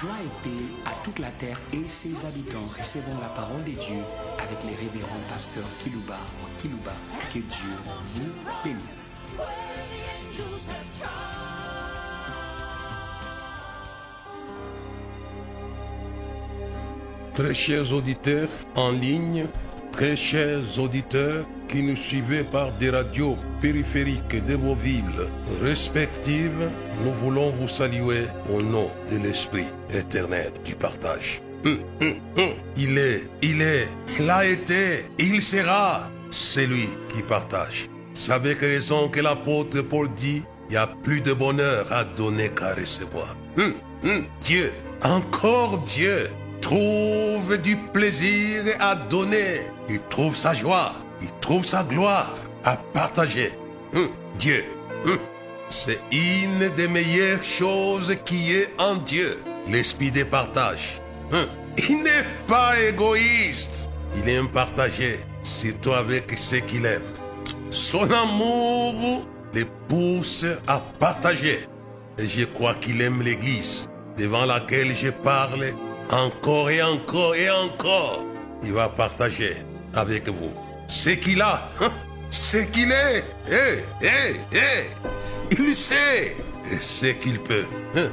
Joie et paix à toute la terre et ses habitants. Recevons la parole de Dieu avec les révérends pasteurs Kilouba ou Kilouba. Que Dieu vous bénisse. Très chers auditeurs en ligne, très chers auditeurs qui nous suivez par des radios périphériques de vos villes respectives, nous voulons vous saluer au nom de l'Esprit éternel du partage. Hum, hum, hum. Il est, il est, il a été, il sera celui qui partage. C'est avec raison que l'apôtre Paul dit, il y a plus de bonheur à donner qu'à recevoir. Dieu, encore Dieu, trouve du plaisir à donner. Il trouve sa joie, il trouve sa gloire à partager. Hum, Dieu, hum, c'est une des meilleures choses qui est en Dieu, l'esprit de partage. Hum, il n'est pas égoïste, il aime partager, surtout avec ceux qu'il aime. Son amour les pousse à partager. Et je crois qu'il aime l'Église, devant laquelle je parle encore et encore et encore. Il va partager avec vous ce qu'il a, hein, ce qu'il est. Eh, eh, eh. Il sait ce qu'il peut. hein?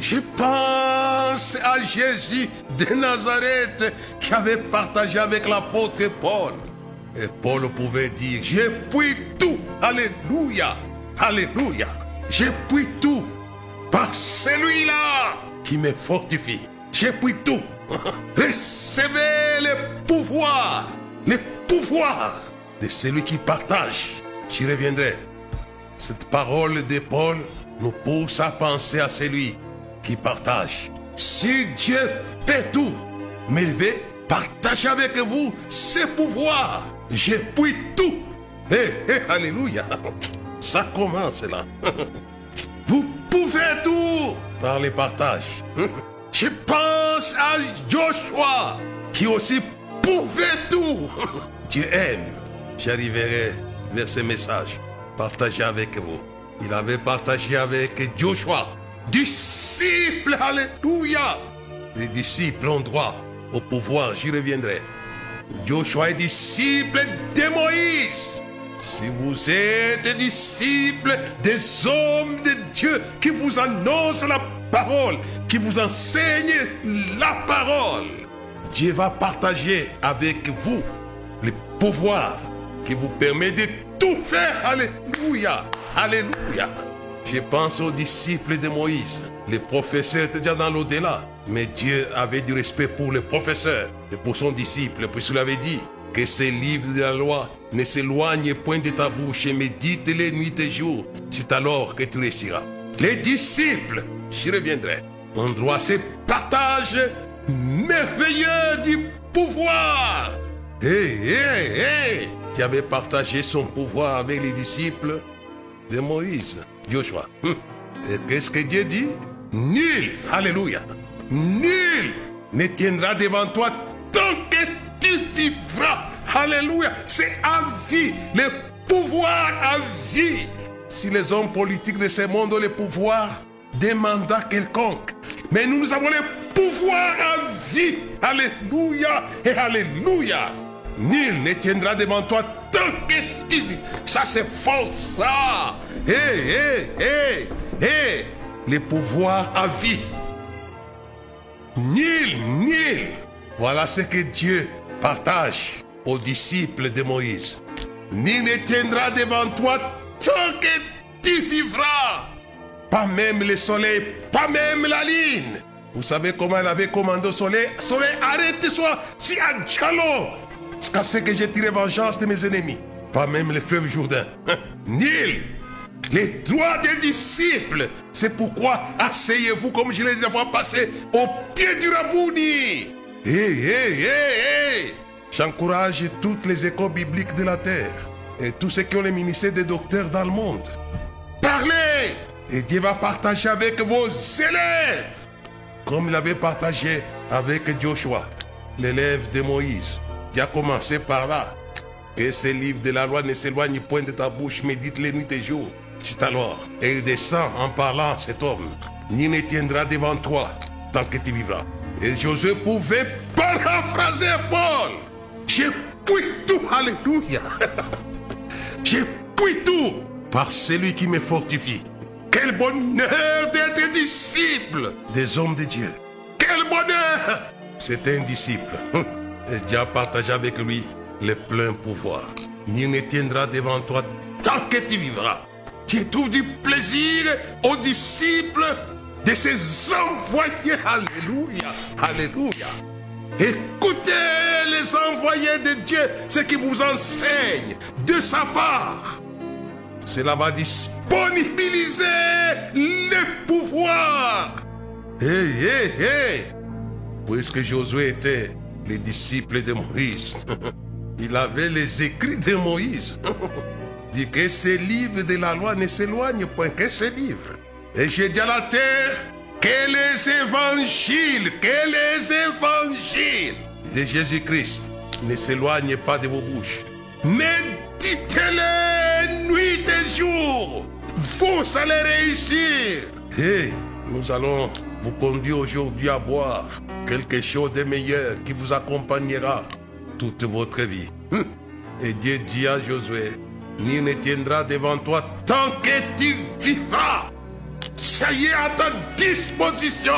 Je pense à Jésus de Nazareth qui avait partagé avec l'apôtre Paul. Et Paul pouvait dire, je puis tout. Alléluia. Alléluia. Je puis tout par celui-là qui me fortifie. Je puis tout. Recevez le pouvoir, le pouvoir de celui qui partage. J'y reviendrai. Cette parole de Paul nous pousse à penser à celui qui partage. Si Dieu fait tout, mais il veut partager avec vous ses pouvoirs. Je puis tout. Eh, eh, alléluia. Ça commence là. Vous pouvez tout par le partage. Je pense à Joshua qui aussi tout. Dieu aime. J'arriverai vers ce message. Partager avec vous. Il avait partagé avec Joshua. Disciple, alléluia. Les disciples ont droit au pouvoir, j'y reviendrai. Joshua est disciple de Moïse. Si vous êtes disciple des hommes de Dieu qui vous annoncent la parole, qui vous enseignent la parole, Dieu va partager avec vous le pouvoir qui vous permet de tout faire. Alléluia. Alléluia. Je pense aux disciples de Moïse. Les professeurs étaient déjà dans l'au-delà. Mais Dieu avait du respect pour le professeur et pour son disciple, puisqu'il avait dit que ces livres de la loi ne s'éloignent point de ta bouche et médite-les nuit et jour. C'est alors que tu réussiras. Les disciples, j'y reviendrai, ont droit à ce partage merveilleux du pouvoir. Hé, hé, hé, qui avait partagé son pouvoir avec les disciples de Moïse, Joshua. Hum. Et qu'est-ce que Dieu dit? Nul, alléluia, nul ne tiendra devant toi tant que tu vivras. Alléluia, c'est à vie, le pouvoir à vie. Si les hommes politiques de ce monde ont le pouvoir des mandats quelconques, mais nous, nous avons le pouvoir à vie. Alléluia et alléluia. Nul ne tiendra devant toi tant que tu vis. Ça, c'est fort, ça. Hé, hé, hé, hé. Le pouvoir à vie. Nul, nul. Voilà ce que Dieu partage aux disciples de Moïse. Nul ne tiendra devant toi tant que tu vivras. Pas même le soleil, pas même la lune. Vous savez comment elle avait commandé au soleil? Soleil, arrête-toi, si à Djalo. Jusqu'à ce que j'ai tiré vengeance de mes ennemis. Pas même le fleuve Jourdain. Hein? Nil. Les droits des disciples. C'est pourquoi asseyez-vous, comme je l'ai dit la fois au pied du Rabouni. Hé, hé, hé, hé. J'encourage toutes les écoles bibliques de la terre et tous ceux qui ont les ministères des docteurs dans le monde. Parlez et Dieu va partager avec vos élèves comme il avait partagé avec Joshua, l'élève de Moïse. Dieu a commencé par là. Que ces livres de la loi ne s'éloignent point de ta bouche, médite les nuits et jours. C'est alors, et il descend en parlant à cet homme. ni ne tiendra devant toi tant que tu vivras. Et Josué pouvait paraphraser Paul. J'ai puis tout, alléluia. J'ai puis tout par celui qui me fortifie. Quel bonheur d'être disciple des hommes de Dieu. Quel bonheur C'est un disciple. Et Dieu a partagé avec lui le plein pouvoir. Nul ne tiendra devant toi tant que tu vivras. Tu trouves du plaisir aux disciples de ses envoyés. Alléluia. Alléluia. Écoutez les envoyés de Dieu, ce qui vous enseigne de sa part. Cela va disponibiliser le pouvoir. Hé, hé, hé. Puisque Josué était? Le disciple de Moïse, il avait les écrits de Moïse. Dit que ces livres de la loi ne s'éloignent point que ces livres. Et j'ai dit à la terre que les évangiles, que les évangiles de Jésus-Christ ne s'éloignent pas de vos bouches. Mais dites-les nuit et jour. Vous allez réussir. Et nous allons vous conduire aujourd'hui à boire quelque chose de meilleur qui vous accompagnera toute votre vie. Hum. Et Dieu dit à Josué, ni ne tiendra devant toi tant que tu vivras. Ça y est à ta disposition.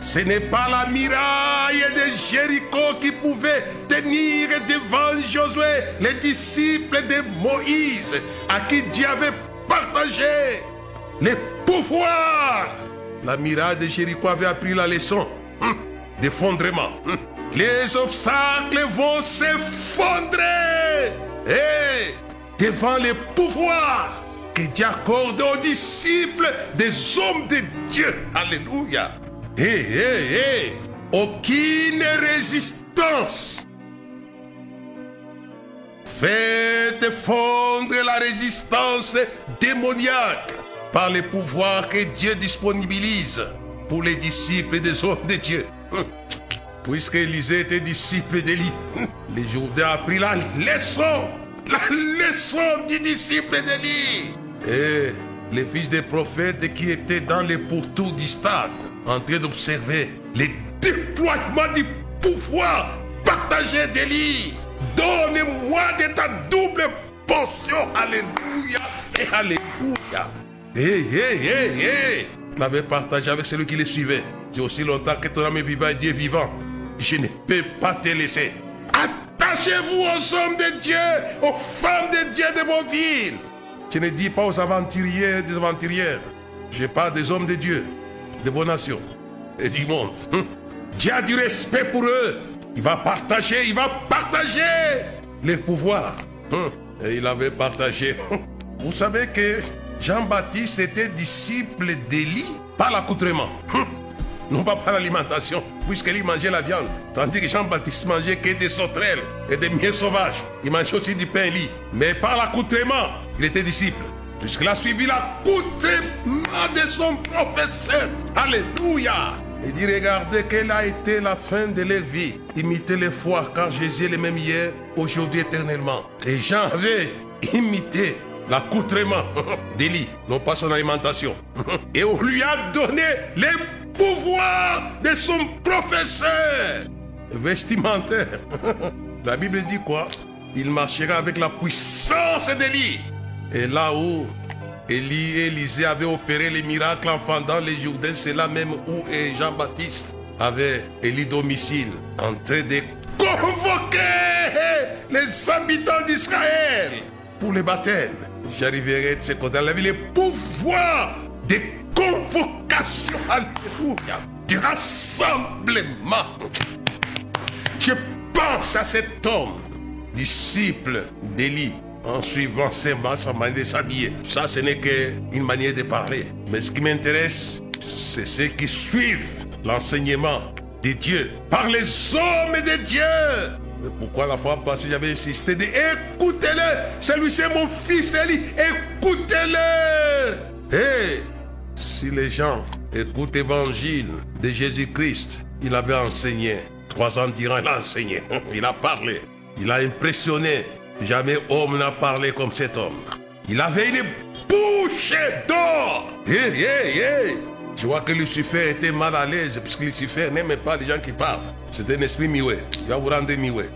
Ce n'est pas la muraille de Jéricho qui pouvait devant Josué, les disciples de Moïse, à qui Dieu avait partagé les pouvoirs. La muraille de Jéricho avait appris la leçon hum, d'effondrement. Hum. Les obstacles vont s'effondrer. Et devant les pouvoirs que Dieu accorde aux disciples des hommes de Dieu. Alléluia. Hé. Aucune résistance. Faites fondre la résistance démoniaque par les pouvoirs que Dieu disponibilise pour les disciples des hommes de Dieu. Puisque Élisée était disciple d'Élie, les Jourdains a pris la leçon, la leçon du disciple d'Élie. Et les fils des prophètes qui étaient dans les pourtours du stade, en train d'observer les déploiements du pouvoir partagé d'Élie. Donne-moi de ta double portion. Alléluia et Alléluia. Hé, hé, hé, hé. L'avait partagé avec celui qui le suivait. C'est aussi longtemps que ton âme est vivant et Dieu est vivant. Je ne peux pas te laisser. Attachez-vous aux hommes de Dieu, aux femmes de Dieu de vos villes. Je ne dis pas aux aventuriers des aventurières. Je parle des hommes de Dieu, de vos nations et du monde. Hum. Dieu a du respect pour eux. Il va partager, il va partager les pouvoirs. Hum. Et il avait partagé. Vous savez que Jean-Baptiste était disciple d'Élie par l'accoutrement. Hum. Non pas par l'alimentation, puisqu'Élie mangeait la viande. Tandis que Jean-Baptiste mangeait que des sauterelles et des miels sauvages. Il mangeait aussi du pain Élie. Mais par l'accoutrement, il était disciple. Puisqu'il a suivi l'accoutrement de son professeur. Alléluia. Il dit, regardez quelle a été la fin de leur vie. Imitez les foi, car Jésus est le même hier, aujourd'hui, éternellement. Et Jean avait imité l'accoutrement d'Élie, non pas son alimentation. Et on lui a donné les pouvoirs de son professeur vestimentaire. La Bible dit quoi? Il marchera avec la puissance d'Élie. Et là où Élie et Élisée avaient opéré les miracles en fendant les Jourdains, c'est là même où Jean-Baptiste avait Élie domicile en train de convoquer les habitants d'Israël pour les baptêmes. J'arriverai de ce côté. Il avait les pouvoirs de convocation. Alléluia. Rassemblement. Je pense à cet homme, disciple d'Élie, en suivant ses mains, sa manière de s'habiller. Ça, ce n'est qu'une manière de parler. Mais ce qui m'intéresse, c'est ceux qui suivent l'enseignement de Dieu par les hommes de Dieu. Mais pourquoi la fois passée j'avais insisté de écoutez-le, celui c'est mon fils Élie, écoutez-le. Et si les gens écoutent l'évangile de Jésus-Christ, il avait enseigné. Trois ans durant, il a enseigné. Il a parlé. Il a impressionné. Jamais homme n'a parlé comme cet homme. Il avait une bouche d'or. Hé. Je vois que Lucifer était mal à l'aise, puisque Lucifer n'aimait pas les gens qui parlent. C'est un esprit mioué. Il va vous rendre mioué.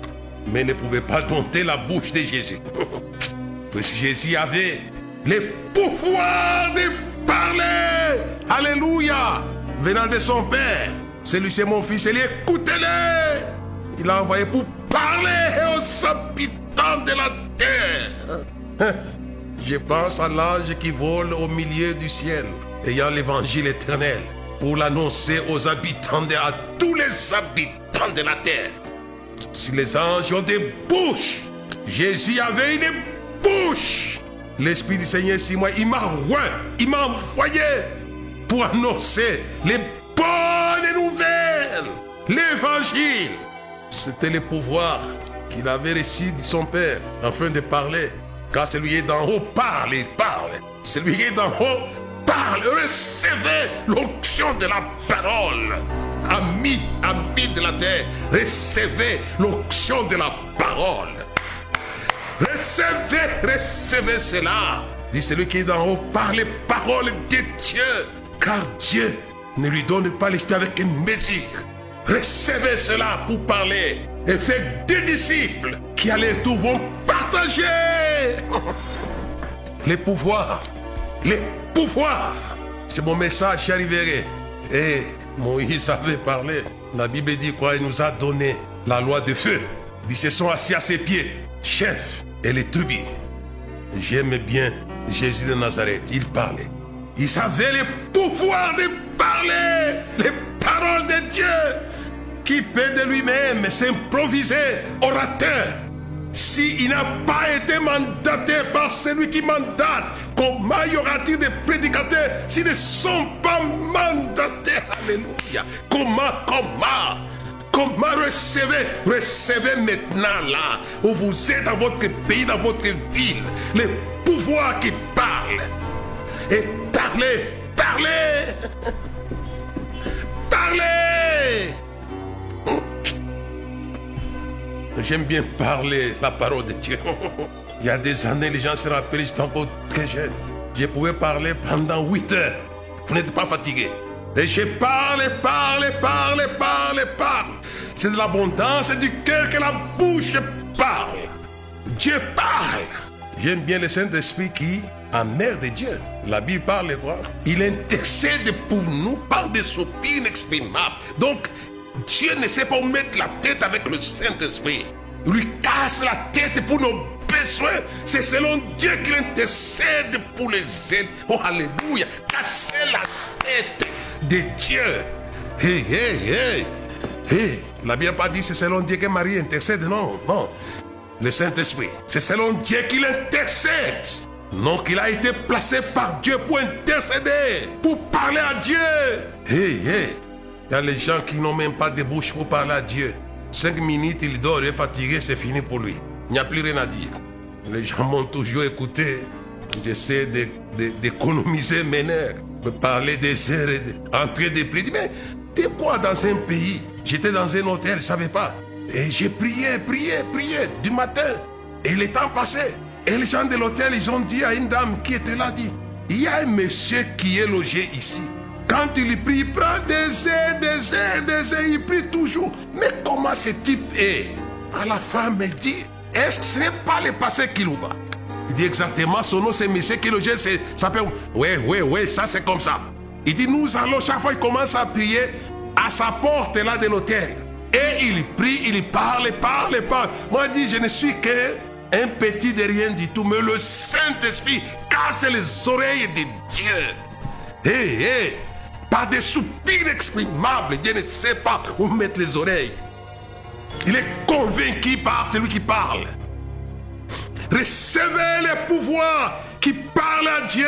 Mais ne pouvait pas dompter la bouche de Jésus. Puisque Jésus avait le pouvoir de parler. Alléluia. Venant de son Père. Celui c'est mon fils, écoutez-le. Il l'a envoyé pour parler aux de la terre. Je pense à l'ange qui vole au milieu du ciel, ayant l'évangile éternel, pour l'annoncer aux habitants, de, à tous les habitants de la terre. Si les anges ont des bouches, Jésus avait une bouche. L'Esprit du Seigneur, si moi, il m'a il m'a envoyé pour annoncer les bonnes nouvelles, l'évangile. C'était le pouvoir qu'il avait reçu de son Père afin de parler. Car celui qui est d'en haut parle, il parle. Celui qui est d'en haut parle. Recevez l'onction de la parole. Amis, amis de la terre, recevez l'onction de la parole. Recevez, recevez cela. Dit celui qui est d'en haut, parle les paroles de Dieu. Car Dieu ne lui donne pas l'esprit avec une mesure. Recevez cela pour parler. Et faites des disciples qui allaient tout vont partager les pouvoirs. Les pouvoirs. C'est mon message qui arriverait. Et Moïse avait parlé. La Bible dit quoi? Il nous a donné la loi de feu. Il dit, se sont assis à ses pieds, chefs et les tribus. J'aime bien Jésus de Nazareth. Il parlait. Il savait les pouvoirs de parler les paroles de Dieu qui peut de lui-même s'improviser orateur s'il n'a pas été mandaté par celui qui mandate, comment y aura-t-il des prédicateurs s'ils ne sont pas mandatés? Alléluia. Comment, comment? Comment recevez, recevez maintenant là, où vous êtes dans votre pays, dans votre ville, les pouvoirs qui parlent. Et parlez, parlez, parlez. J'aime bien parler la parole de Dieu. Il y a des années, les gens se rappellent, j'étais encore très jeune. Je pouvais parler pendant 8 heures. Vous n'êtes pas fatigué. Et je parle, parle, parle, parle, parle. C'est de l'abondance du cœur que la bouche parle. Dieu parle. J'aime bien le Saint-Esprit qui, en mère de Dieu, la Bible parle quoi Il intercède pour nous par des soupirs inexprimables. Donc, Dieu ne sait pas où mettre la tête avec le Saint-Esprit. Il lui casse la tête pour nos besoins. C'est selon Dieu qu'il intercède pour les ailes. Oh, Alléluia. Casser la tête de Dieu. Hey, hey, hey. Hey. La Bible pas dit c'est selon Dieu que Marie intercède. Non, non. Le Saint-Esprit. C'est selon Dieu qu'il intercède. Non, qu'il a été placé par Dieu pour intercéder, pour parler à Dieu. Hey, hey. Il y a les gens qui n'ont même pas de bouche pour parler à Dieu. Cinq minutes, il dort, il est fatigué, c'est fini pour lui. Il n'y a plus rien à dire. Les gens m'ont toujours écouté. J'essaie d'économiser mes nerfs, de parler des heures, d'entrer des prix. Mais t'es quoi dans un pays? J'étais dans un hôtel, je ne savais pas. Et j'ai prié, prié, prié du matin. Et le temps passait. Et les gens de l'hôtel, ils ont dit à une dame qui était là, dit, il y a un monsieur qui est logé ici. Quand il prie, il prend des ailes, des ailes, des ailes, il prie toujours. Mais comment ce type est? À la femme, elle dit, est-ce que ce n'est pas le passé Kilouba Il dit exactement, son nom c'est Monsieur Kilogé, ça peut... Oui, oui, oui, ça c'est comme ça. Il dit, nous allons, chaque fois il commence à prier, à sa porte là de l'hôtel. Et il prie, il parle, parle, parle. Moi, je dis, je ne suis qu'un petit de rien du tout, mais le Saint-Esprit casse les oreilles de Dieu. Hé, hé, par des soupirs inexprimables. Dieu ne sait pas où mettre les oreilles. Il est convaincu par celui qui parle. Recevez les pouvoirs qui parlent à Dieu.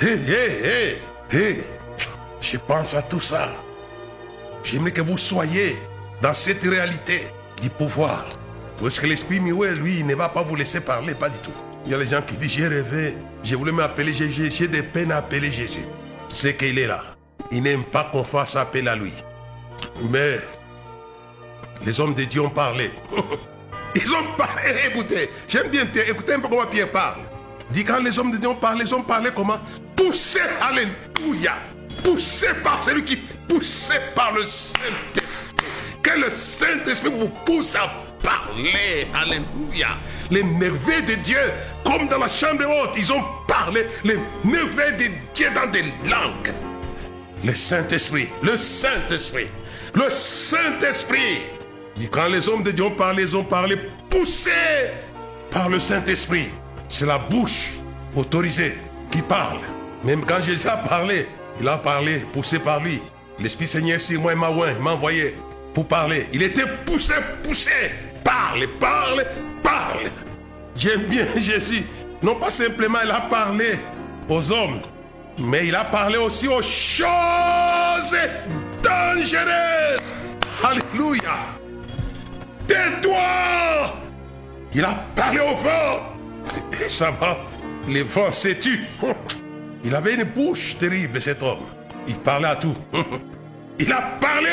Hé, hé, hé, hé. Je pense à tout ça. J'aimerais que vous soyez dans cette réalité du pouvoir. Parce que l'esprit Mioué, lui, ne va pas vous laisser parler, pas du tout. Il y a les gens qui disent, j'ai rêvé, je voulais m'appeler Jésus, j'ai des peines à appeler Jésus c'est qu'il est là. Il n'aime pas qu'on fasse appel à lui. Mais les hommes de Dieu ont parlé. Ils ont parlé, écoutez, j'aime bien Pierre, écoutez un peu comment Pierre parle. Dit quand les hommes de Dieu ont parlé, ils ont parlé comment? Poussés, alléluia. Poussés par celui qui poussé par le Saint-Esprit. Que le Saint-Esprit vous pousse à parler. Alléluia. Les merveilles de Dieu, comme dans la chambre haute, ils ont parlé les merveilles de Dieu dans des langues. Le Saint-Esprit, le Saint-Esprit, le Saint-Esprit. Quand les hommes de Dieu ont parlé, ils ont parlé poussés par le Saint-Esprit. C'est la bouche autorisée qui parle. Même quand Jésus a parlé, il a parlé poussé par lui. L'Esprit Seigneur sur moi, il m'a envoyé pour parler. Il était poussé, poussé. Parle, parle, parle. J'aime bien Jésus. Non pas simplement il a parlé aux hommes, mais il a parlé aussi aux choses dangereuses. Alléluia. Tais-toi. Il a parlé au vent. Et ça va, les vents s'est Il avait une bouche terrible, cet homme. Il parlait à tout. Il a parlé.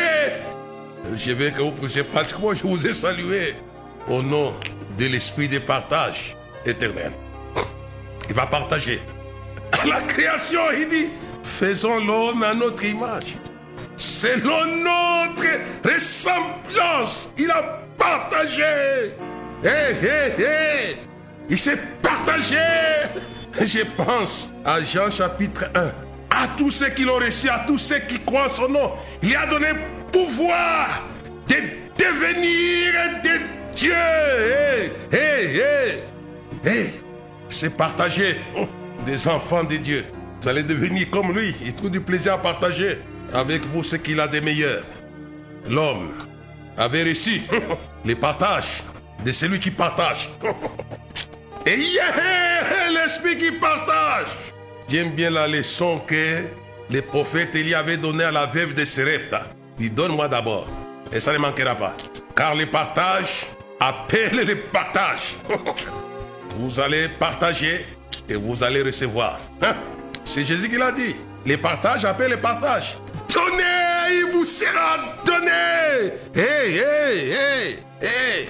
Je veux que vous puissiez parce que moi je vous ai salué au nom de l'esprit de partage éternel. Il va partager. La création, il dit, faisons l'homme à notre image. Selon notre ressemblance, il a partagé. Hé, hé, hé. Il s'est partagé. Je pense à Jean chapitre 1 à tous ceux qui l'ont reçu, à tous ceux qui croient son nom. Il a donné pouvoir de devenir des dieux. Hé, hé, hé. Hé, c'est partager des enfants de Dieu. Vous allez devenir comme lui. Il trouve du plaisir à partager avec vous ce qu'il a de meilleur. L'homme avait reçu les partages de celui qui partage. Et l'esprit qui partage. J'aime bien la leçon que les prophètes Élie avait donnée à la veuve de Serepta. Il donne-moi d'abord. Et ça ne manquera pas. Car le partage appelle le partage. vous allez partager et vous allez recevoir. Hein? C'est Jésus qui l'a dit. Les partages appellent le partage. Donnez, il vous sera donné. Hé, hé, hé, hé.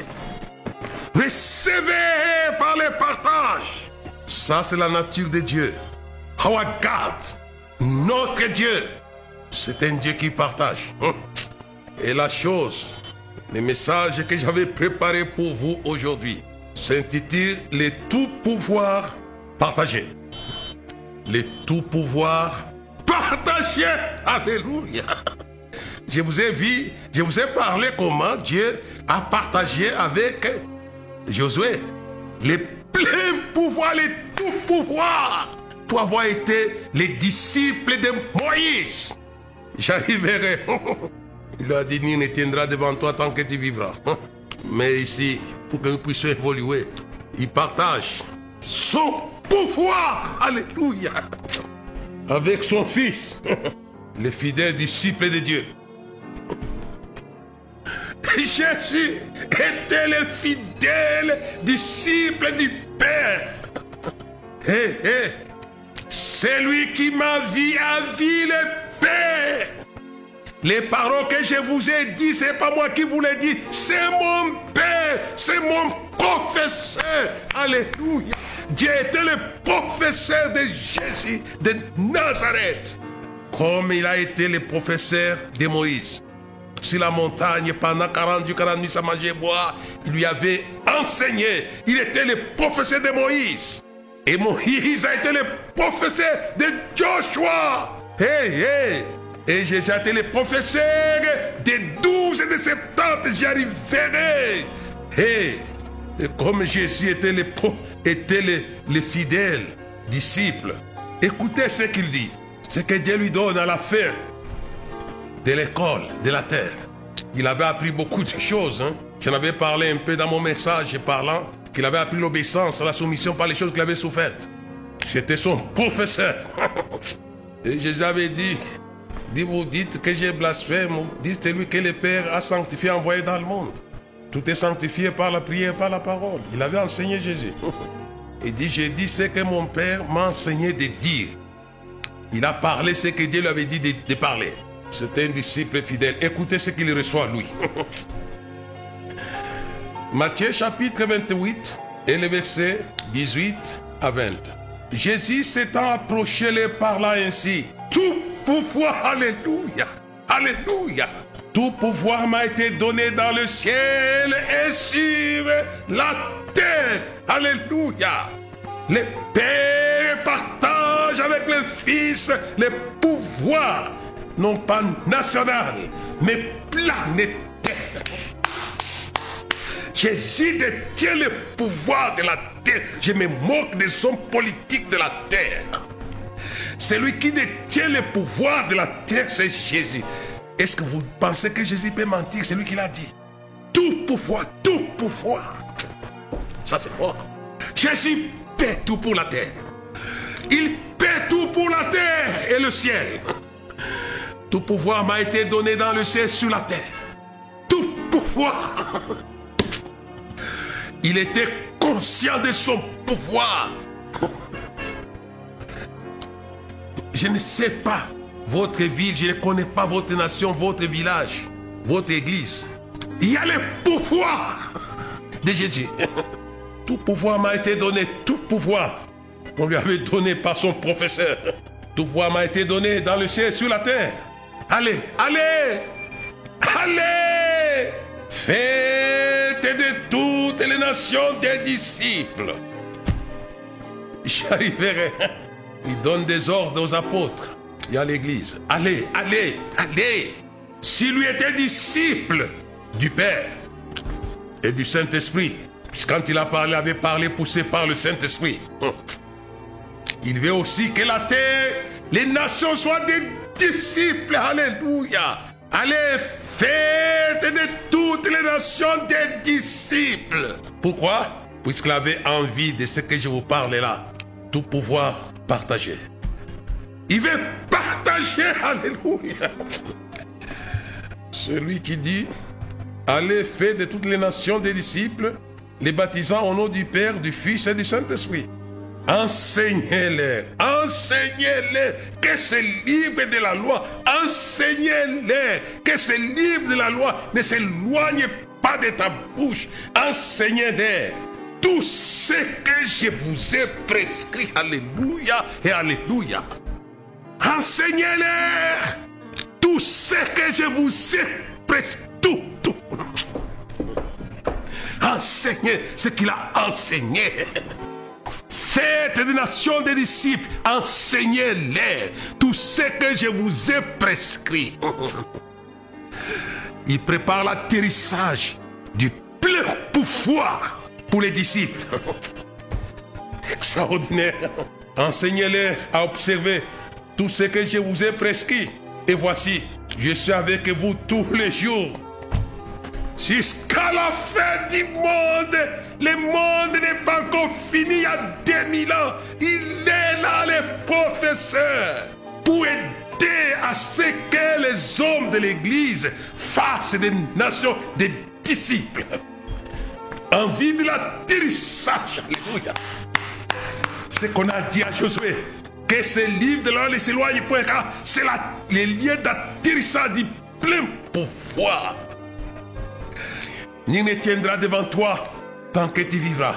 Recevez par le partage. Ça, c'est la nature de Dieu. Our God, notre Dieu, c'est un Dieu qui partage. Hum. Et la chose, le message que j'avais préparé pour vous aujourd'hui s'intitule Les tout pouvoir partagés. Les tout pouvoir partagés. Alléluia. Je vous ai vu, je vous ai parlé comment Dieu a partagé avec Josué les pleins pouvoirs, les tout pouvoirs pour avoir été les disciples de Moïse. J'arriverai. Il a dit, ne tiendra devant toi tant que tu vivras. Mais ici, pour que nous puissions évoluer, il partage son pouvoir. Alléluia. Avec son fils, les fidèles disciples de Dieu. Jésus était le fidèle disciple du Père. Hé, hé, c'est lui qui m'a vu à vie le Père. Les paroles que je vous ai dit, c'est pas moi qui vous les dis, c'est mon Père, c'est mon professeur. Alléluia. Dieu était le professeur de Jésus de Nazareth, comme il a été le professeur de Moïse. Sur la montagne, pendant 40 jours, 40 nuits, à manger et boire, il lui avait enseigné. Il était le professeur de Moïse. Et Moïse a été le professeur de Joshua. Hey, hey. Et Jésus a été le professeur des 12 et des 70. J'y arriverai. Hey. Et comme Jésus était le, était le, le fidèle disciple, écoutez ce qu'il dit. Ce que Dieu lui donne à la fin de l'école, de la terre. Il avait appris beaucoup de choses. Hein. J'en avais parlé un peu dans mon message parlant qu'il avait appris l'obéissance, la soumission par les choses qu'il avait souffertes. J'étais son professeur. Et Jésus avait dit, dit vous dites que j'ai blasphème, dites celui que le Père a sanctifié, envoyé dans le monde. Tout est sanctifié par la prière, par la parole. Il avait enseigné Jésus. Il dit, j'ai dit ce que mon Père m'a enseigné de dire. Il a parlé ce que Dieu lui avait dit de, parler. C'est un disciple fidèle. Écoutez ce qu'il reçoit, lui. Matthieu chapitre 28 et le verset 18 à 20. Jésus s'étant approché les parla ainsi. Tout pouvoir, alléluia, alléluia. Tout pouvoir m'a été donné dans le ciel et sur la terre. Alléluia. Les pères partagent avec le Fils les pouvoirs, non pas national, mais planétaire. Jésus détient le pouvoir de la terre. Je me moque des hommes politiques de la terre. Celui qui détient le pouvoir de la terre, c'est Jésus. Est-ce que vous pensez que Jésus peut mentir? C'est lui qui l'a dit. Tout pouvoir, tout pouvoir. Ça, c'est fort. Jésus paie tout pour la terre. Il paie tout pour la terre et le ciel. Tout pouvoir m'a été donné dans le ciel sur la terre. Tout pouvoir. Il était conscient de son pouvoir. Je ne sais pas votre ville, je ne connais pas votre nation, votre village, votre église. Il y a le pouvoir de Jésus. Tout pouvoir m'a été donné, tout pouvoir. On lui avait donné par son professeur. Tout pouvoir m'a été donné dans le ciel, sur la terre. Allez, allez, allez, faites de toutes les nations des disciples. J'arriverai. Il donne des ordres aux apôtres et à l'église. Allez, allez, allez. S'il lui était disciple du Père et du Saint-Esprit, quand il a parlé, avait parlé poussé par le Saint-Esprit. Hum. Il veut aussi que la terre, les nations soient des disciples. Alléluia. Allez, faites de toutes les nations des disciples. Pourquoi? Puisqu'il avait envie de ce que je vous parle là. Tout pouvoir partagé. Il veut partager. Alléluia. Celui qui dit, allez faire de toutes les nations des disciples, les baptisant au nom du Père, du Fils et du Saint-Esprit. Enseignez-les, enseignez-les que ce livre de la loi, enseignez-les que ce livre de la loi ne s'éloigne pas de ta bouche. Enseignez-les tout ce que je vous ai prescrit. Alléluia et Alléluia. Enseignez-les tout ce que je vous ai prescrit. Tout, tout. Enseignez ce qu'il a enseigné. Faites des nations des disciples, enseignez-les tout ce que je vous ai prescrit. Il prépare l'atterrissage du plein pouvoir pour les disciples. Extraordinaire. Enseignez-les à observer tout ce que je vous ai prescrit. Et voici, je suis avec vous tous les jours. Jusqu'à la fin du monde, le monde n'est pas encore fini il y a 2000 ans. Il est là, le professeur, pour aider à ce que les hommes de l'Église fassent des nations, des disciples. Envie de l'atterrissage. Alléluia. Ce qu'on a dit à Josué, que ce livre de ne s'éloigne point, car c'est le lien d'atterrissage du plein pouvoir. Ni ne tiendra devant toi tant que tu vivras.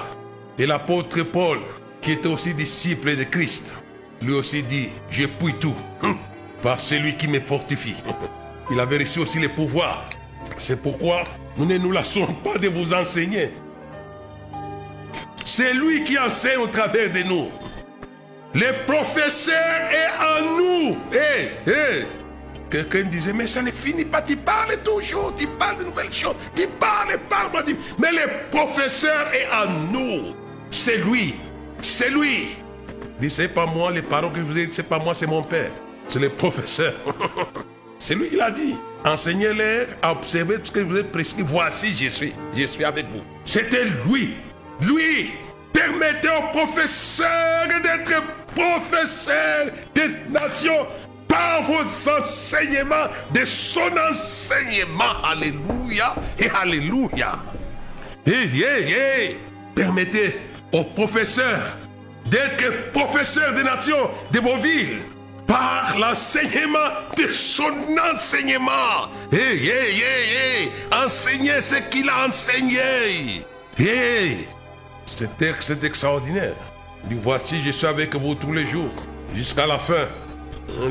Et l'apôtre Paul, qui était aussi disciple de Christ, lui aussi dit, je puis tout hum, par celui qui me fortifie. Il avait reçu aussi les pouvoirs. C'est pourquoi nous ne nous lassons pas de vous enseigner. C'est lui qui enseigne au travers de nous. Le professeur est en nous. Hé, hé. Quelqu'un disait, mais ça ne finit pas, tu parles toujours, tu parles de nouvelles choses, tu parles, parles, mais le professeur est en nous. C'est lui, c'est lui. Dit, c'est pas moi, les paroles que vous dites, c'est pas moi, c'est mon père. C'est le professeur. c'est lui qui l'a dit. Enseignez-les à observer tout ce que vous ai prescrit. Voici, je suis, je suis avec vous. C'était lui. Lui, permettez au professeur d'être professeur des nations par vos enseignements, de son enseignement. Alléluia et Alléluia. Et, Permettez aux professeurs d'être professeurs des nations, de vos villes, par l'enseignement de son enseignement. Hey, hey, hey, Enseignez ce qu'il a enseigné. Hey. Ce texte est extraordinaire. Voici, je suis avec vous tous les jours, jusqu'à la fin.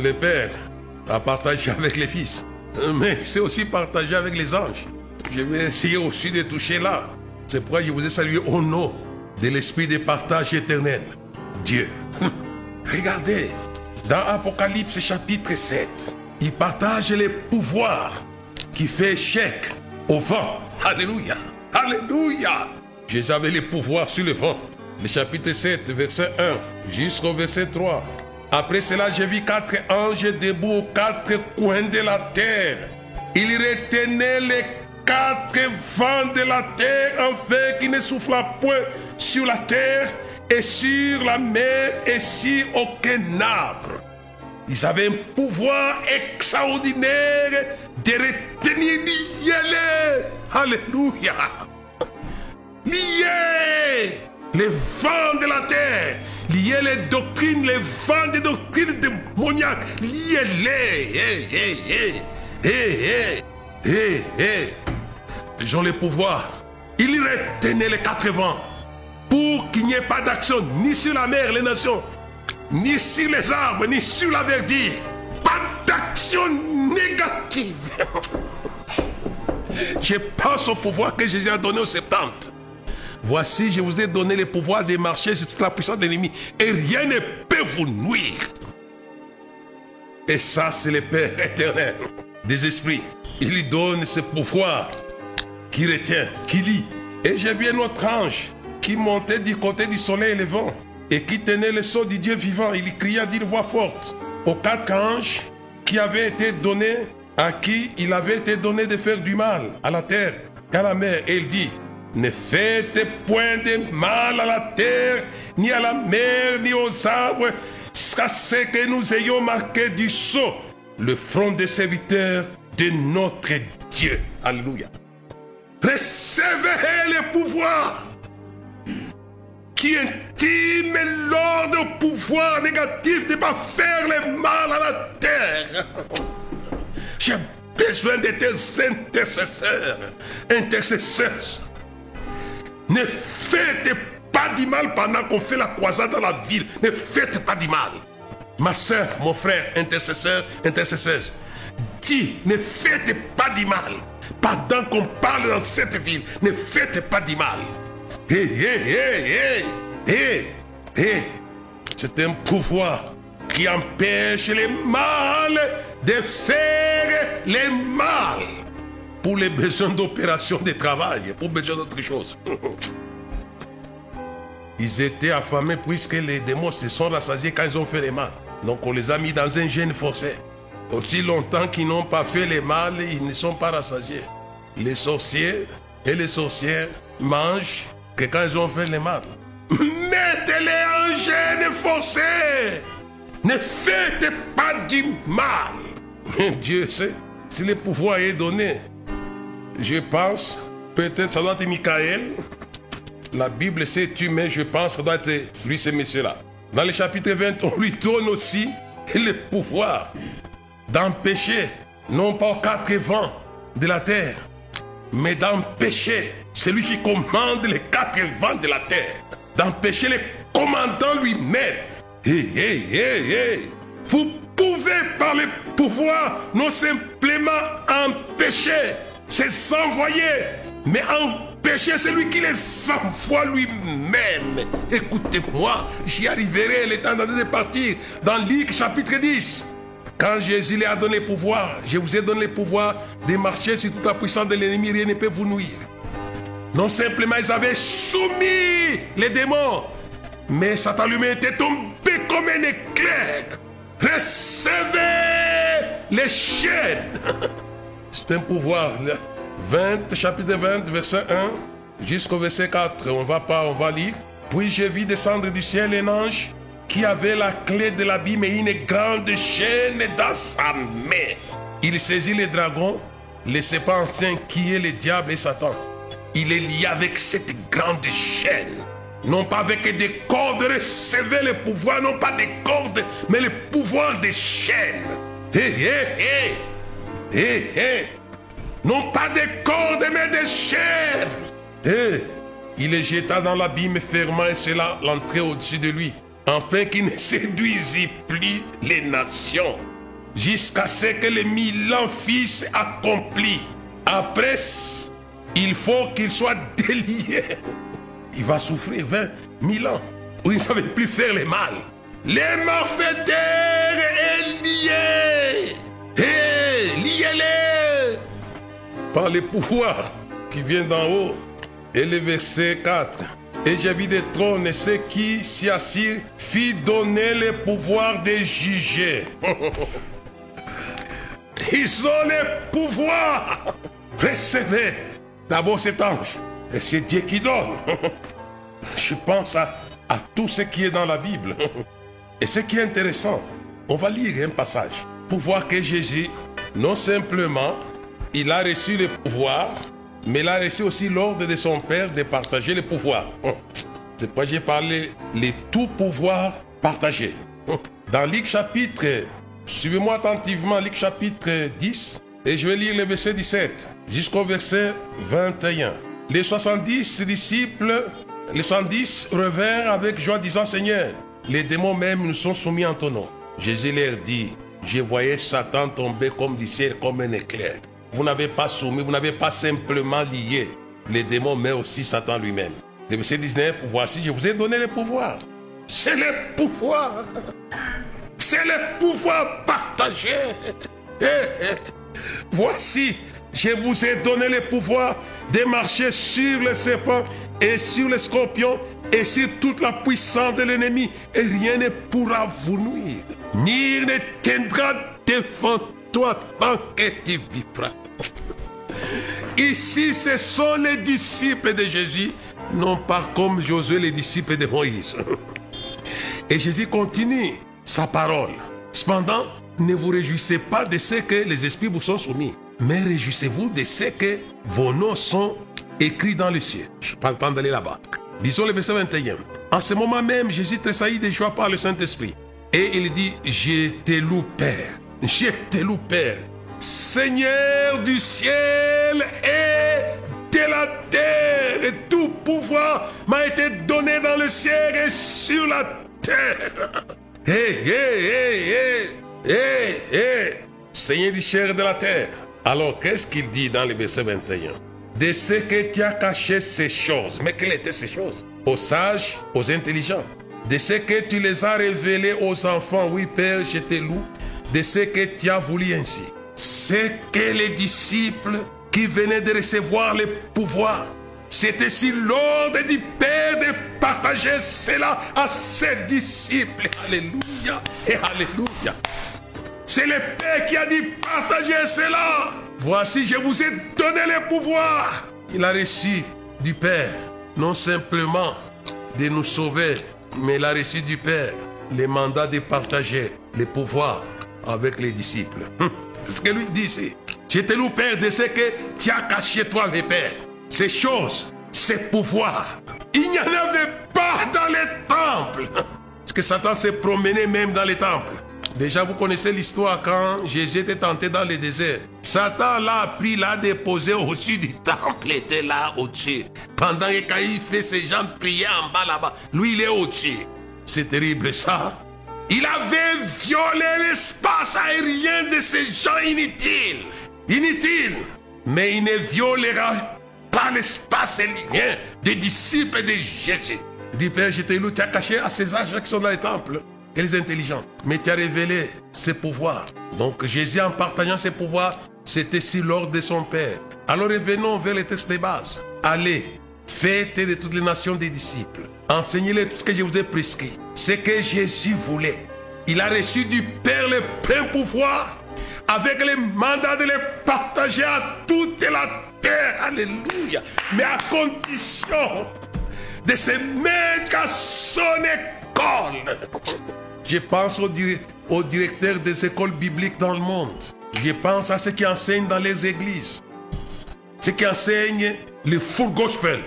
Le Père a partagé avec les fils, mais c'est aussi partagé avec les anges. Je vais essayer aussi de toucher là. C'est pourquoi je vous ai salué au nom de l'esprit de partage éternel. Dieu. Regardez, dans Apocalypse chapitre 7, il partage les pouvoirs qui fait échec au vent. Alléluia. Alléluia. J'avais les pouvoirs sur le vent. Le chapitre 7, verset 1 jusqu'au verset 3. Après cela, j'ai vu quatre anges debout aux quatre coins de la terre. Ils retenaient les quatre vents de la terre afin qu'ils ne soufflent point sur la terre et sur la mer et sur aucun arbre. Ils avaient un pouvoir extraordinaire de retenir Alléluia. Lier les vents de la terre. Lier les doctrines, les vents des doctrines démoniaques. Lier-les. Hé, hé, hé. Hé, hé. Hé, Ils ont le pouvoir. Ils retenaient les quatre vents pour qu'il n'y ait pas d'action ni sur la mer, les nations, ni sur les arbres, ni sur la verdure. Pas d'action négative. Je pense au pouvoir que Jésus a donné aux 70. Voici, je vous ai donné le pouvoir de marcher sur toute la puissance de l'ennemi et rien ne peut vous nuire. Et ça, c'est le Père éternel des esprits. Il lui donne ce pouvoir qui retient, qui lit. Et j'ai vu un autre ange qui montait du côté du soleil levant et qui tenait le sceau du Dieu vivant. Il cria d'une voix forte aux quatre anges qui avaient été donnés, à qui il avait été donné de faire du mal à la terre qu'à la mer. Et il dit, ne faites point de mal à la terre, ni à la mer, ni aux arbres, jusqu'à ce que nous ayons marqué du sceau le front des serviteurs de notre Dieu. Alléluia. Recevez le pouvoir qui intime l'ordre pouvoir négatif de ne pas faire le mal à la terre. J'ai besoin de tes intercesseurs, intercesseurs. Ne faites pas du mal pendant qu'on fait la croisade dans la ville. Ne faites pas du mal. Ma soeur, mon frère, intercesseur, intercesseuse, dis, ne faites pas du mal. Pendant qu'on parle dans cette ville, ne faites pas du mal. Hé, hé, hé, hé, hé. C'est un pouvoir qui empêche les mal de faire les mal pour les besoins d'opération de travail, pour besoin d'autre chose. Ils étaient affamés puisque les démons se sont rassasiés quand ils ont fait les mal. Donc on les a mis dans un gène forcé. Aussi longtemps qu'ils n'ont pas fait les mal, ils ne sont pas rassasiés. Les sorciers et les sorcières mangent que quand ils ont fait les mal. Mettez-les en gène forcé. Ne faites pas du mal. Dieu sait si le pouvoir est donné. Je pense, peut-être ça doit être Michael. La Bible c'est tu, mais je pense ça doit être lui, ce monsieur-là. Dans le chapitre 20, on lui donne aussi le pouvoir d'empêcher, non pas aux quatre vents de la terre, mais d'empêcher celui qui commande les quatre vents de la terre, d'empêcher le commandant lui-même. Vous pouvez par le pouvoir non simplement empêcher ces envoyés, mais empêcher celui qui les envoie lui-même. Écoutez-moi, j'y arriverai, le temps de partir dans Luc chapitre 10. Quand Jésus leur a donné pouvoir, je vous ai donné le pouvoir de marcher sur toute la puissance de l'ennemi, rien ne peut vous nuire. Non simplement ils avaient soumis les démons, mais Satan lui-même était tombé comme un éclair. Recevez les chaînes. C'est un pouvoir. 20, chapitre 20, verset 1 jusqu'au verset 4. On va pas, on va lire. Puis je vis descendre du ciel un ange qui avait la clé de l'abîme et une grande chaîne dans sa main. Il saisit le dragon, le serpent ancien qui est le diable et Satan. Il est lié avec cette grande chaîne. Non pas avec des cordes, recevez le pouvoir, non pas des cordes, mais le pouvoir des chaînes. Hé, hé, hé, hé, hé. Non pas des cordes, mais des chaînes. Hé, il les jeta dans l'abîme fermant et cela l'entrée au-dessus de lui, afin qu'il ne séduisit plus les nations, jusqu'à ce que les mille ans fissent accomplis. Après, il faut qu'il soit délié. Il va souffrir 20 mille ans où il ne savait plus faire le mal. Les malfaiteurs est lié. Et liez-les par les pouvoirs qui viennent d'en haut. Et le verset 4. Et j'ai vu des trônes et ceux qui s'y assirent fit donner le pouvoir de juger. Ils ont le pouvoir. Recevez d'abord cet ange. Et c'est Dieu qui donne. Je pense à tout ce qui est dans la Bible. Et ce qui est intéressant, on va lire un passage pour voir que Jésus, non simplement, il a reçu le pouvoir, mais il a reçu aussi l'ordre de son Père de partager le pouvoir. C'est pourquoi j'ai parlé les tout pouvoir partagés. Dans Luc chapitre, suivez-moi attentivement, Luc chapitre 10, et je vais lire le verset 17 jusqu'au verset 21. Les 70 disciples, les 110 revinrent avec joie disant Seigneur, les démons même nous sont soumis en ton nom. Jésus leur dit, je voyais Satan tomber comme du ciel, comme un éclair. Vous n'avez pas soumis, vous n'avez pas simplement lié les démons, mais aussi Satan lui-même. Le verset 19, voici, je vous ai donné le pouvoir. C'est le pouvoir. C'est le pouvoir partagé. Voici, je vous ai donné le pouvoir de marcher sur les serpents et sur les scorpions et sur toute la puissance de l'ennemi, et rien ne pourra vous nuire, ni ne tiendra devant toi tant que tu vivras. Ici, ce sont les disciples de Jésus, non pas comme Josué, les disciples de Moïse. Et Jésus continue sa parole. Cependant, ne vous réjouissez pas de ce que les esprits vous sont soumis, mais réjouissez-vous de ce que vos noms sont écrits dans le ciel. Je n'ai pas le temps d'aller là-bas. Disons le verset 21. En ce moment même, Jésus tressaillit de joie par le Saint-Esprit. Et il dit, je te loue Père, je te Père, Seigneur du ciel et de la terre. Et tout pouvoir m'a été donné dans le ciel et sur la terre. Hé, hé, hé, hé, hé, Seigneur du ciel et de la terre. Alors, qu'est-ce qu'il dit dans le verset 21 de ce que tu as caché ces choses. Mais quelles étaient ces choses? Aux sages, aux intelligents. De ce que tu les as révélées aux enfants. Oui, Père, je te loue. De ce que tu as voulu ainsi. C'est que les disciples qui venaient de recevoir le pouvoir, c'était si l'ordre du Père de partager cela à ses disciples. Alléluia et Alléluia. C'est le Père qui a dit partager cela. Voici, je vous ai donné le pouvoir. Il a reçu du Père, non simplement de nous sauver, mais il a reçu du Père le mandat de partager le pouvoir avec les disciples. C'est ce que lui dit ici. Te loue, Père, de ce que tu as caché toi, le Père. Ces choses, ces pouvoirs, il n'y en avait pas dans les temples. Parce que Satan s'est promené même dans les temples. Déjà, vous connaissez l'histoire quand Jésus était tenté dans le désert. Satan l'a pris, l'a déposé au-dessus du temple, était là au-dessus. Pendant que quand il fait ses gens prier en bas là-bas, lui il est au-dessus. C'est terrible ça. Il avait violé l'espace aérien de ces gens inutiles. Inutiles. Mais il ne violera pas l'espace aérien des disciples de Jésus. Il dit, Père, je t'ai tu as caché à qui sont dans les temples les intelligents. Mais tu as révélé ses pouvoirs. Donc Jésus, en partageant ses pouvoirs, c'était sur l'ordre de son Père. Alors revenons vers les textes de base. Allez, faites de toutes les nations des disciples. Enseignez-les tout ce que je vous ai prescrit. Ce que Jésus voulait. Il a reçu du Père le plein pouvoir avec le mandat de les partager à toute la terre. Alléluia. Mais à condition de se mettre à son école. Je pense aux, au directeurs des écoles bibliques dans le monde. Je pense à ceux qui enseignent dans les églises. Ceux qui enseignent le full gospel.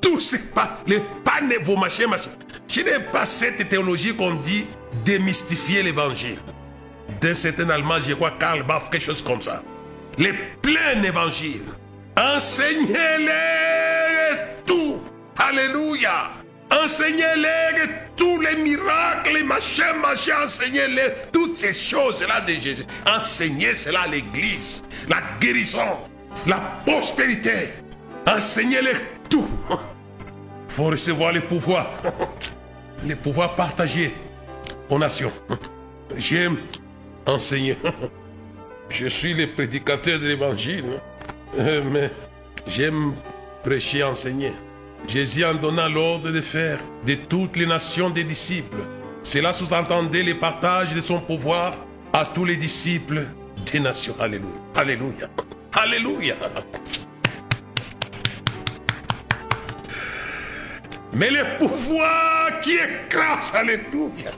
Tout c'est pas, les pannes, vos machins, machins. Je n'ai pas cette théologie qu'on dit démystifier l'évangile. D'un certain allemand, je crois Karl Baff, quelque chose comme ça. Le plein évangile. Enseignez-les tout Alléluia. Enseignez-les tous les miracles, les machins, machins, enseignez-les toutes ces choses-là de Jésus. Enseignez cela à l'église. La guérison, la prospérité. Enseignez-les tout. Faut recevoir les pouvoirs. Les pouvoirs partagés aux nations. J'aime enseigner. Je suis le prédicateur de l'évangile. Euh, Mais j'aime prêcher, enseigner. Jésus en donna l'ordre de faire de toutes les nations des disciples. Cela sous-entendait le partage de son pouvoir à tous les disciples des nations. Alléluia. Alléluia. Alléluia. Mais le pouvoir qui écrase, Alléluia.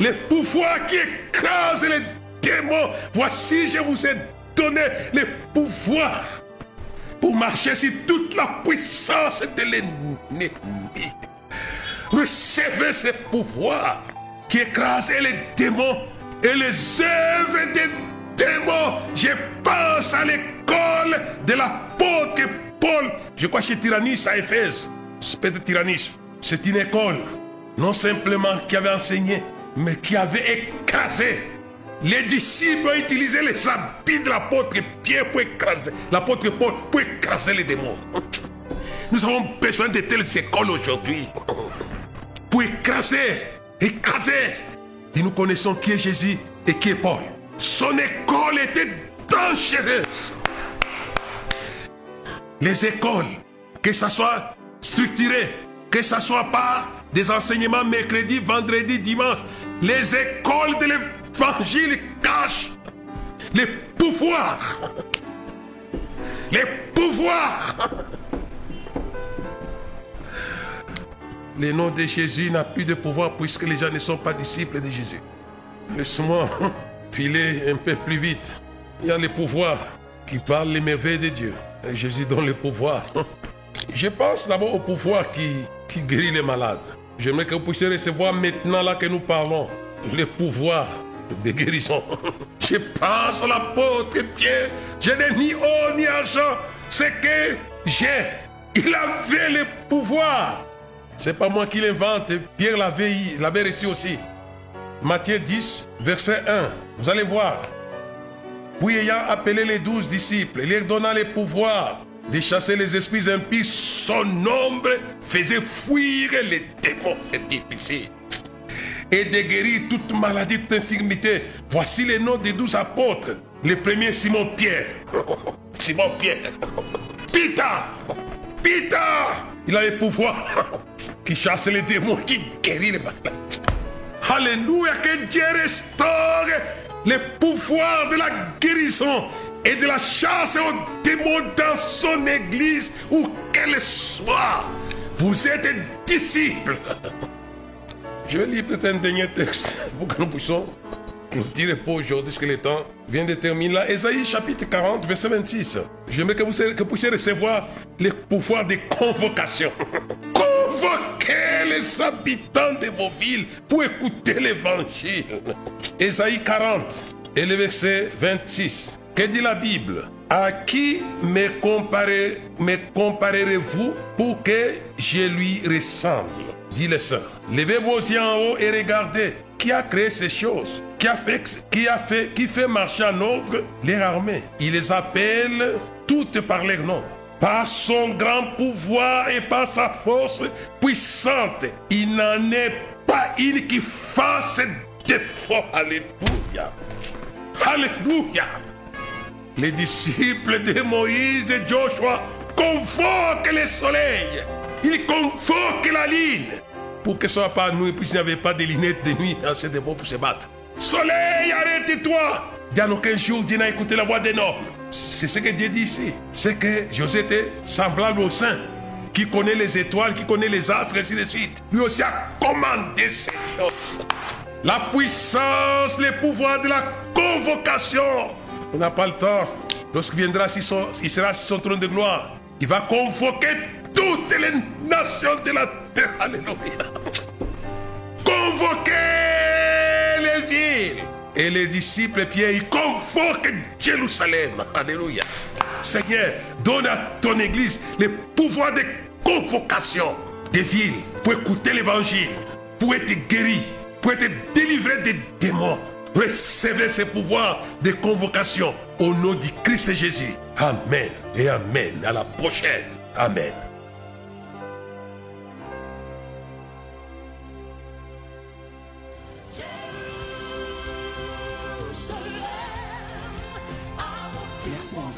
Le pouvoir qui écrase les démons. Voici, je vous ai donné le pouvoir pour marcher sur toute la puissance de l'ennemi. Recevez ce pouvoir qui écrase les démons et les œuvres des démons. Je pense à l'école de l'apôtre Paul. Je crois chez Tyrannis à Éphèse. C'est une école, non simplement qui avait enseigné, mais qui avait écrasé les disciples ont utilisé les habits de l'apôtre Pierre pour écraser, l'apôtre Paul pour écraser les démons. Nous avons besoin de telles écoles aujourd'hui. Pour écraser, écraser. Et nous connaissons qui est Jésus et qui est Paul. Son école était dangereuse. Les écoles, que ça soit structuré, que ça soit par des enseignements mercredi, vendredi, dimanche, les écoles de l'évangile cachent les pouvoirs. Les pouvoirs. Le nom de Jésus n'a plus de pouvoir puisque les gens ne sont pas disciples de Jésus. Laisse-moi filer un peu plus vite. Il y a les pouvoirs qui parlent les merveilles de Dieu. Jésus donne le pouvoir. Je pense d'abord au pouvoir qui, qui guérit les malades. J'aimerais que vous puissiez recevoir maintenant là que nous parlons le pouvoir de guérison. Je pense à l'apôtre Pierre. Je n'ai ni or ni argent. C'est que j'ai. Il avait le pouvoir. C'est pas moi qui l'invente. Pierre l'avait, reçu aussi. Matthieu 10, verset 1. Vous allez voir. Puis ayant appelé les douze disciples, il leur donna le pouvoir de chasser les esprits impies. Son nombre faisait fuir les démons. C'est difficile et de guérir toute maladie, toute infirmité. Voici les noms des douze apôtres. Le premier, Simon Pierre. Simon Pierre. Peter. Peter. Il a le pouvoir qui chasse les démons, qui guérit les malades. Alléluia, que Dieu restaure le pouvoir de la guérison et de la chasse aux démons dans son église, où qu'elle soit. Vous êtes disciples. Je vais lire peut-être un dernier texte pour que nous puissions clôturer pour aujourd'hui, parce que le temps vient de terminer là. Ésaïe chapitre 40, verset 26. J'aimerais que vous, que vous puissiez recevoir le pouvoir de convocation. Convoquez les habitants de vos villes pour écouter l'évangile. Ésaïe 40 et le verset 26. Que dit la Bible? À qui me, comparerez-vous pour que je lui ressemble? Dit les sœurs. Levez vos yeux en haut et regardez qui a créé ces choses, qui a fait, qui fait, marcher en ordre les armées. Il les appelle toutes par leur nom. Par son grand pouvoir et par sa force puissante, il n'en est pas une qui fasse défaut. Alléluia. Alléluia. Les disciples de Moïse et Joshua convoquent le soleil. Ils convoquent la ligne pour que ce soit pas nous et puis s'il n'y avait pas de lunettes de nuit dans ce débat pour se battre. Soleil, arrête-toi Dans aucun jour, Dieu n'a écouté la voix des noms. C'est ce que Dieu dit ici. C'est que José était semblable au saint, qui connaît les étoiles, qui connaît les astres, et ainsi de suite. Lui aussi a commandé ces choses. La puissance, les pouvoirs de la convocation. On n'a pas le temps. Lorsqu'il viendra, il sera sur son trône de gloire. Il va convoquer toutes les nations de la terre. Alléluia. Convoquez les villes. Et les disciples Pierre, ils convoquent Jérusalem. Alléluia. Seigneur, donne à ton église le pouvoir de convocation des villes pour écouter l'évangile, pour être guéri, pour être délivré des démons. Recevez ce pouvoir de convocation au nom du Christ Jésus. Amen et Amen. À la prochaine. Amen.